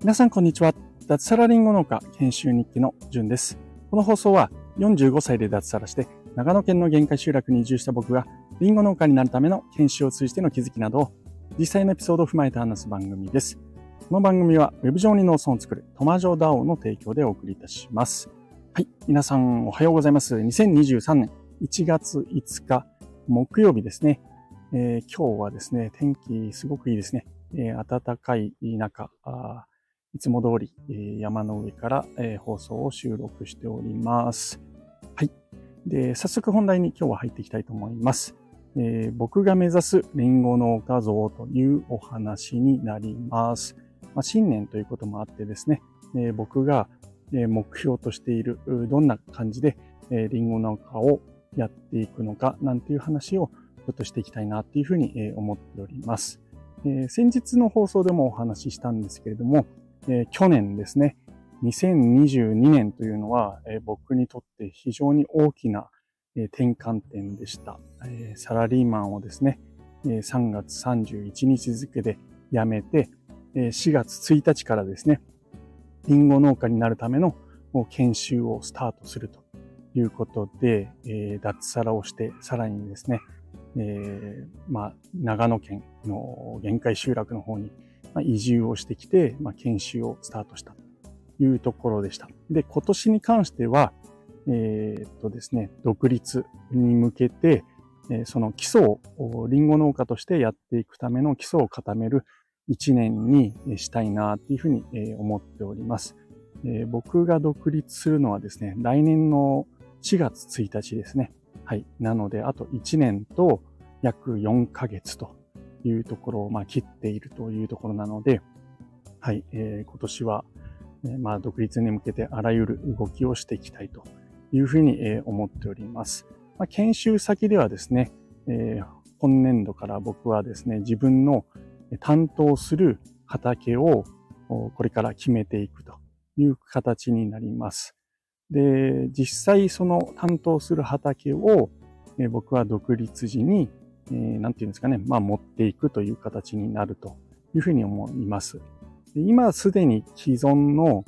皆さんこんにちは。脱サラリンゴ農家研修日記のじゅんです。この放送は45歳で脱サラして長野県の限界集落に移住した僕がリンゴ農家になるための研修を通じての気づきなどを実際のエピソードを踏まえて話す番組です。この番組は Web 上に農村を作るトマジョ DAO の提供でお送りいたします。はい。皆さんおはようございます。2023年1月5日木曜日ですね。えー、今日はですね、天気すごくいいですね。えー、暖かい中、いつも通り、えー、山の上から、えー、放送を収録しております。はい。で、早速本題に今日は入っていきたいと思います。えー、僕が目指すリンゴ農家像というお話になります。まあ、新年ということもあってですね、えー、僕が目標としているどんな感じでリンゴ農家をやっていくのかなんていう話をちょっとしていきたいなっていうふうに思っております。え、先日の放送でもお話ししたんですけれども、え、去年ですね、2022年というのは、え、僕にとって非常に大きな、え転換点でした、えサラリーマンをですね、え3月31日付で辞めて、え4月1日からですね、リンゴ農家になるための研修をスタートするということで、え脱サラをして、さらにですね、えまあ、長野県の限界集落の方に、移住をしてきて、まあ、研修をスタートしたというところでした。で、今年に関しては、えー、っとですね、独立に向けて、その基礎を、リンゴ農家としてやっていくための基礎を固める一年にしたいなっていうふうに思っております。僕が独立するのはですね、来年の4月1日ですね。はい。なので、あと1年と約4ヶ月というところを、まあ、切っているというところなので、はい、えー、今年は、えまあ、独立に向けてあらゆる動きをしていきたいというふうに、え思っております。まあ、研修先ではですね、えー、今年度から僕はですね、自分の担当する畑をこれから決めていくという形になります。で、実際その担当する畑をえ僕は独立時にえー、ていうんですかね、まあ持っていくという形になるというふうに思います。で今すでに既存の、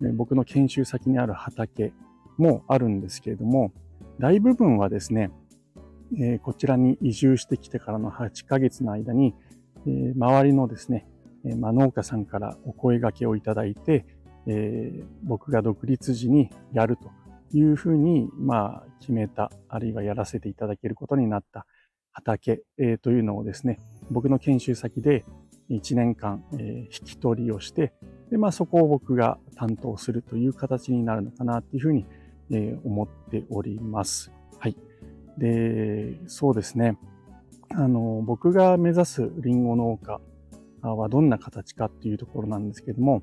ね、僕の研修先にある畑もあるんですけれども、大部分はですね、えー、こちらに移住してきてからの8ヶ月の間に、えー、周りのですね、えまあ、農家さんからお声掛けをいただいて、えー、僕が独立時にやるというふうに、まあ、決めた、あるいはやらせていただけることになった畑、えというのをですね、僕の研修先で1年間、え引き取りをして、で、まあそこを僕が担当するという形になるのかなっていうふうに、え思っております。はい。で、そうですね。あの、僕が目指すリンゴ農家はどんな形かっていうところなんですけども、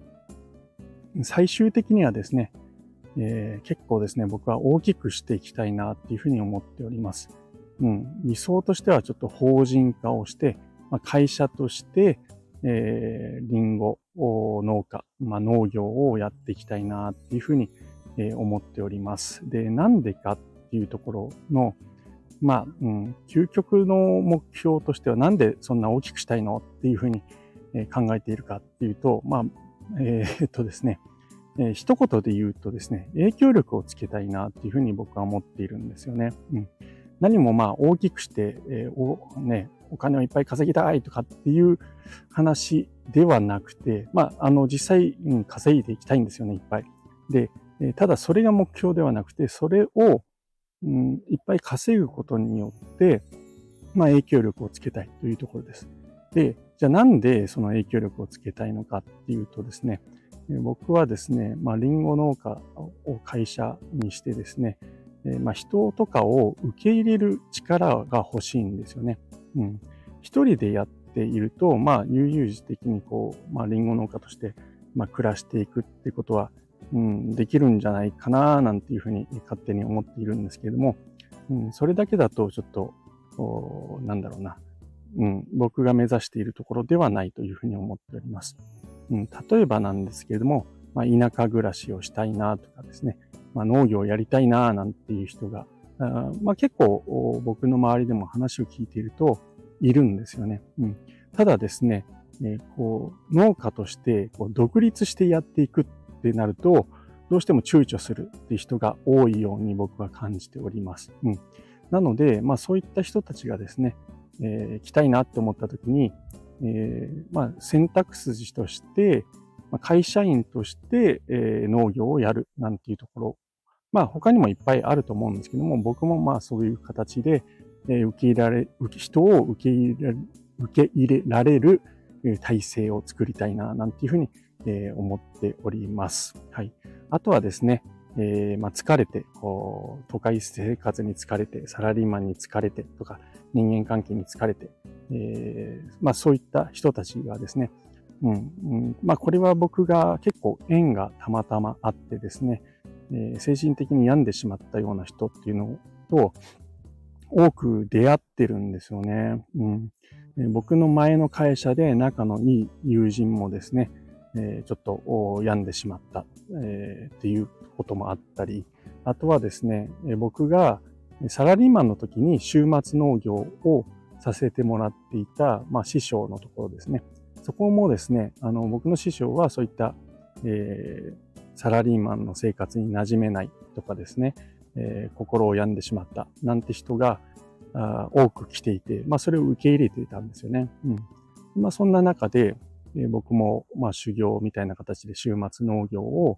最終的にはですね、えー、結構ですね、僕は大きくしていきたいなっていうふうに思っております。うん、理想としてはちょっと法人化をして、まあ、会社として、えー、リンゴ農家、まあ、農業をやっていきたいなっていうふうに、えー、思っております。で、なんでかっていうところの、まあ、うん、究極の目標としてはなんでそんな大きくしたいのっていうふうに、えー、考えているかっていうと、まあ、えー、っとですね、えー、一言で言うとですね、影響力をつけたいなっていうふうに僕は思っているんですよね。うん、何もまあ大きくして、えー、おね、お金をいっぱい稼ぎたいとかっていう話ではなくて、まあ、あの、実際、うん、稼いでいきたいんですよね、いっぱい。で、えただそれが目標ではなくて、それを、うん、いっぱい稼ぐことによって、まあ、影響力をつけたいというところです。で、じゃあなんでその影響力をつけたいのかっていうとですね、僕はですね、まあ、リンゴ農家を会社にしてですね、まあ、人とかを受け入れる力が欲しいんですよね。うん。一人でやっていると、まあ、悠々自適にこう、まあ、リンゴ農家として、まあ、暮らしていくってことは、うん、できるんじゃないかな、なんていうふうに勝手に思っているんですけれども、うん、それだけだとちょっと、なんだろうな、うん、僕が目指しているところではないというふうに思っております。うん、例えばなんですけれども、まあ、田舎暮らしをしたいなとかですね、まあ、農業をやりたいななんていう人が、あまあ、結構僕の周りでも話を聞いていると、いるんですよね。うん、ただですね、えー、こう農家としてこう独立してやっていくってなると、どうしても躊躇するっていう人が多いように僕は感じております。うん、なので、まあそういった人たちがですね、えー、来たいなって思った時に、えー、まあ選択筋として、まあ、会社員として、えー、農業をやるなんていうところ、まあ他にもいっぱいあると思うんですけども、僕もまあそういう形で、えー、受け入れられ、人を受け入れ、受け入れられる体制を作りたいな、なんていうふうに、えー、思っております。はい。あとはですね、えー、まあ、疲れて、こう、都会生活に疲れて、サラリーマンに疲れてとか、人間関係に疲れて、えー、まあ、そういった人たちがですね、うん、うん、まあ、これは僕が結構縁がたまたまあってですね、えー、精神的に病んでしまったような人っていうのと、多く出会ってるんですよね。うん、え僕の前の会社で仲のいい友人もですね、えー、ちょっと病んでしまった、えー、っていうこともあったり、あとはですね、僕がサラリーマンの時に週末農業をさせてもらっていた、まあ、師匠のところですね。そこもですね、あの、僕の師匠はそういった、えー、サラリーマンの生活に馴染めないとかですね、えー、心を病んでしまったなんて人があ多く来ていて、まあそれを受け入れていたんですよね。うん。まあそんな中で、えー、僕もまあ修行みたいな形で週末農業を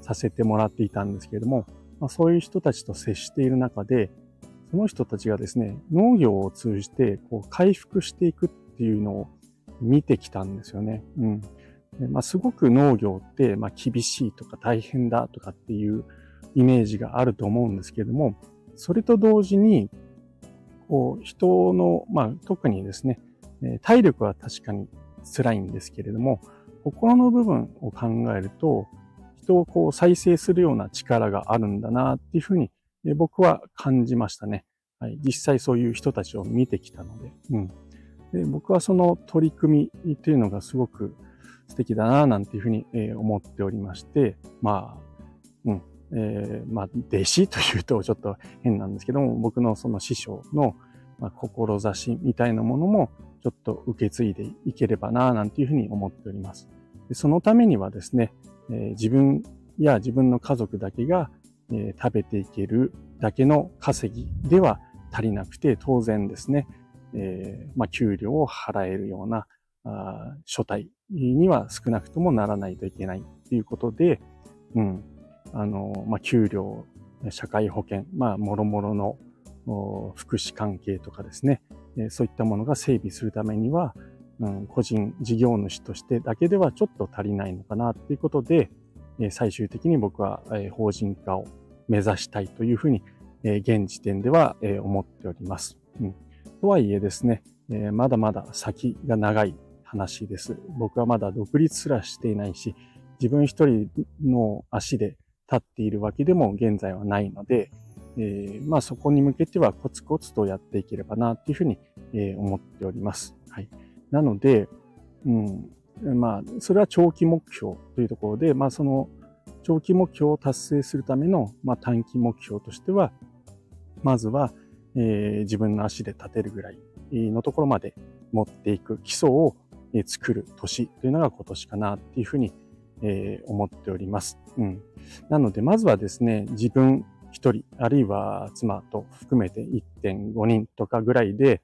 させてもらっていたんですけれども、まあ、そういう人たちと接している中で、その人たちがですね、農業を通じてこう回復していくっていうのを見てきたんですよね。うん。まあ、すごく農業って、まあ、厳しいとか大変だとかっていうイメージがあると思うんですけれども、それと同時に、こう、人の、まあ、特にですね、体力は確かに辛いんですけれども、心の部分を考えると、をこう再生するような力があるんだなっていうふうに僕は感じましたね。はい、実際そういう人たちを見てきたので。うん、で僕はその取り組みっていうのがすごく素敵だななんていうふうに思っておりまして、まあ、うん、えー、まあ、弟子というとちょっと変なんですけども、僕のその師匠の、志みたいなものもちょっと受け継いでいければな、なんていうふうに思っております。そのためにはですね、えー、自分や自分の家族だけが、えー、食べていけるだけの稼ぎでは足りなくて、当然ですね、えー、まあ、給料を払えるようなあ所帯には少なくともならないといけないっていうことで、うん、あの、まあ、給料、社会保険、まあ、もろもろの福祉関係とかですね、そういったものが整備するためには、うん、個人事業主としてだけではちょっと足りないのかなっていうことで、え最終的に僕はえ法人化を目指したいというふうに、え現時点ではえ思っております。うん、とはいえですね、えまだまだ先が長い話です。僕はまだ独立すらしていないし、自分一人の足で立っているわけでも現在はないので、えー、まあそこに向けてはコツコツとやっていければなっていうふうに、えー、思っております。はい。なので、うん、まあそれは長期目標というところで、まあその長期目標を達成するための、まあ、短期目標としては、まずは、えー、自分の足で立てるぐらいのところまで持っていく基礎を作る年というのが今年かなっていうふうに、えー、思っております。うん。なので、まずはですね、自分一人、あるいは妻と含めて1.5人とかぐらいで、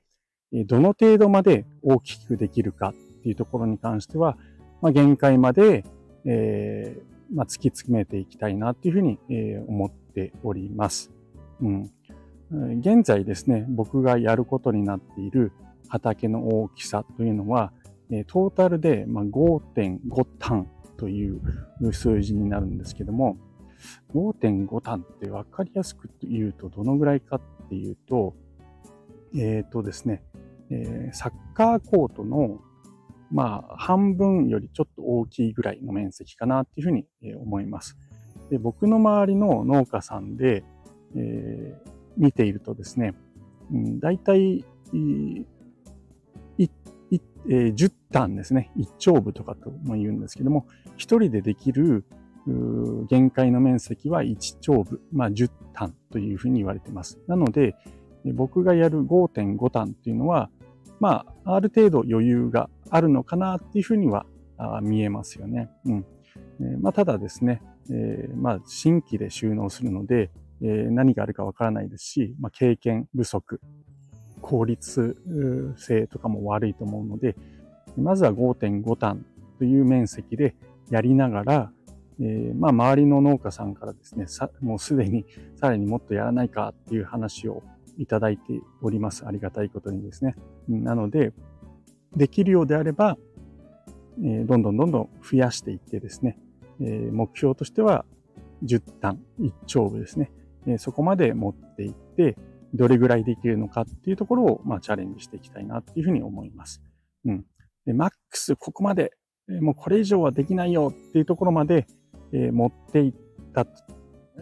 どの程度まで大きくできるかっていうところに関しては、まあ、限界まで、えー、まあ、突き詰めていきたいなっていうふうに、え、思っております。うん。現在ですね、僕がやることになっている畑の大きさというのは、トータルで5.5タンという数字になるんですけども、5.5単って分かりやすく言うとどのぐらいかっていうと、えっ、ー、とですね、えー、サッカーコートのまあ半分よりちょっと大きいぐらいの面積かなっていうふうに思います。で僕の周りの農家さんで、えー、見ているとですね、うん、大体えー、10単ですね。一丁部とかとも言うんですけども、一人でできる限界の面積は1丁部、まあ10単というふうに言われています。なので、僕がやる5.5単っていうのは、まあ、ある程度余裕があるのかなっていうふうには見えますよね。うん。えー、まあ、ただですね、えー、まあ、新規で収納するので、えー、何があるかわからないですし、まあ、経験不足、効率性とかも悪いと思うので、まずは5.5単という面積でやりながら、えー、まあ、周りの農家さんからですね、もうすでにさらにもっとやらないかっていう話をいただいております。ありがたいことにですね。なので、できるようであれば、えー、どんどんどんどん増やしていってですね、えー、目標としては10単1丁部ですね、えー、そこまで持っていって、どれぐらいできるのかっていうところを、まあ、チャレンジしていきたいなっていうふうに思います。うん。で、マックスここまで、え、もうこれ以上はできないよっていうところまで、え、持っていった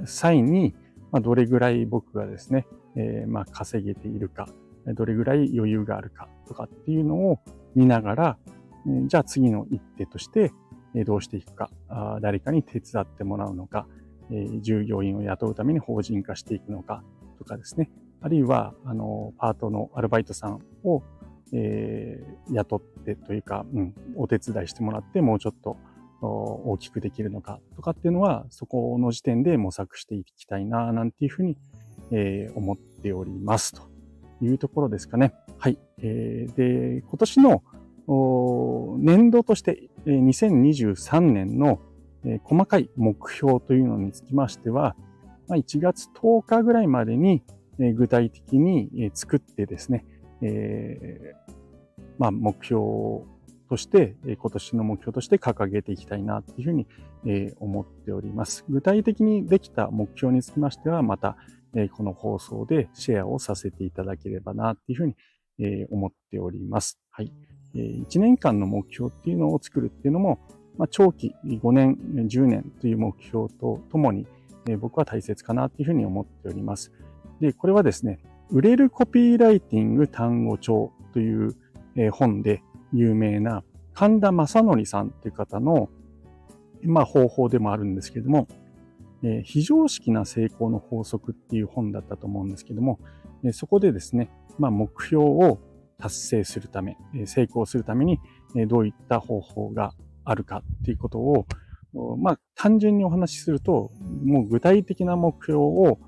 際に、まあ、どれぐらい僕がですね、えー、まあ、稼げているか、どれぐらい余裕があるかとかっていうのを見ながら、えじゃあ次の一手としてえどうしていくかあ、誰かに手伝ってもらうのか、え従業員を雇うために法人化していくのかとかですね。あるいは、あの、パートのアルバイトさんを、えー、雇ってというか、うん、お手伝いしてもらってもうちょっと大きくできるのかとかっていうのは、そこの時点で模索していきたいな、なんていうふうに、えー、思っておりますというところですかね。はい。えー、で、今年の年度として2023年の細かい目標というのにつきましては、1月10日ぐらいまでに具体的に作ってですね、えー、まあ、目標として、今年の目標として掲げていきたいなというふうに思っております。具体的にできた目標につきましては、またこの放送でシェアをさせていただければなというふうに思っております。はい。1年間の目標っていうのを作るっていうのも、まあ、長期5年、10年という目標とともに、僕は大切かなというふうに思っております。で、これはですね、売れるコピーライティング単語帳という本で有名な神田正則さんという方の、まあ、方法でもあるんですけれども、非常識な成功の法則っていう本だったと思うんですけども、そこでですね、まあ、目標を達成するため、成功するためにどういった方法があるかっていうことを、まあ、単純にお話しすると、もう具体的な目標を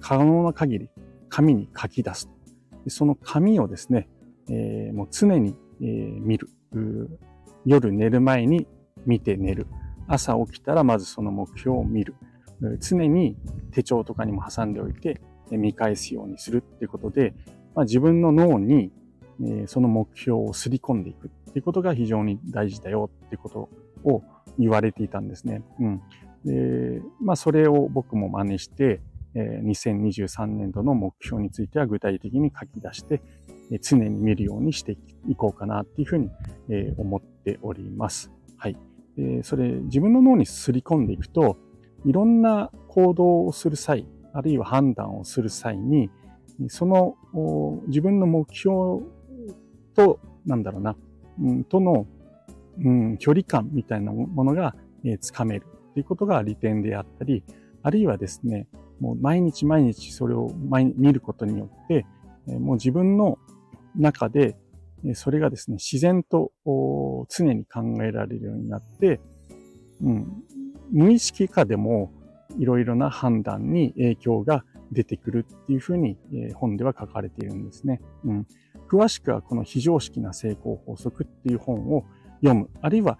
可能な限り紙に書き出す。その紙をですね、え、もう常に、え、見る。夜寝る前に見て寝る。朝起きたらまずその目標を見る。常に手帳とかにも挟んでおいて見返すようにするっていうことで、まあ、自分の脳に、その目標をすり込んでいくっていうことが非常に大事だよっていうことを言われていたんですね。うん。で、まあそれを僕も真似して、2023年度の目標については具体的に書き出して、常に見るようにしていこうかなっていうふうに、思っております。はい。えそれ自分の脳にすり込んでいくと、いろんな行動をする際、あるいは判断をする際に、その自分の目標と、なんだろうな、うん、との、うん、距離感みたいなものが、えー、つかめるということが利点であったり、あるいはですね、もう毎日毎日それを見ることによってえ、もう自分の中で、それがですね、自然と常に考えられるようになって、うん、無意識下でもいろいろな判断に影響が出てくるっていうふうに、え本では書かれているんですね。うん、詳しくはこの非常識な成功法則っていう本を読む、あるいは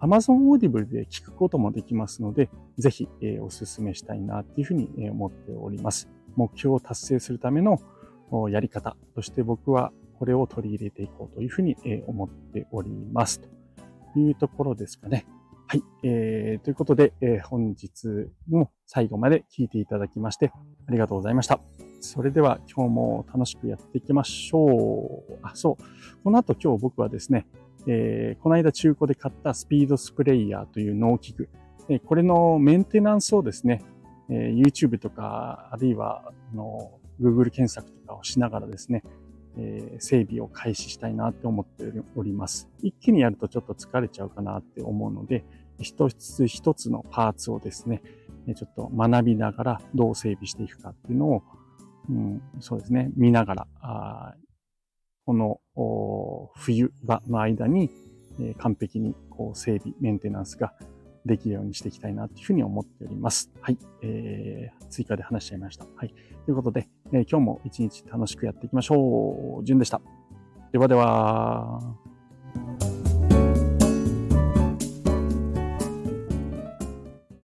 Amazon Audible で聞くこともできますので、ぜひ、えお勧めしたいなっていうふうに思っております。目標を達成するためのやり方として僕はこれを取り入れていこうというふうに思っております。というところですかね。はい。えー、ということで、えー、本日も最後まで聞いていただきましてありがとうございました。それでは今日も楽しくやっていきましょう。あ、そう。この後今日僕はですね、えー、この間中古で買ったスピードスプレイヤーという農機具、え、これのメンテナンスをですね、え、YouTube とか、あるいはあの Google 検索とかをしながらですね、え整備を開始したいなって思っております。一気にやるとちょっと疲れちゃうかなって思うので、一つ一つのパーツをですね、ちょっと学びながらどう整備していくかっていうのを、うん、そうですね、見ながら、あこの冬場の間に、え完璧にこう整備、メンテナンスができるようにしていきたいなというふうに思っております。はい。えー、追加で話しちゃいました。はい。ということで、えー、今日も一日楽しくやっていきましょう。じゅんでした。ではでは。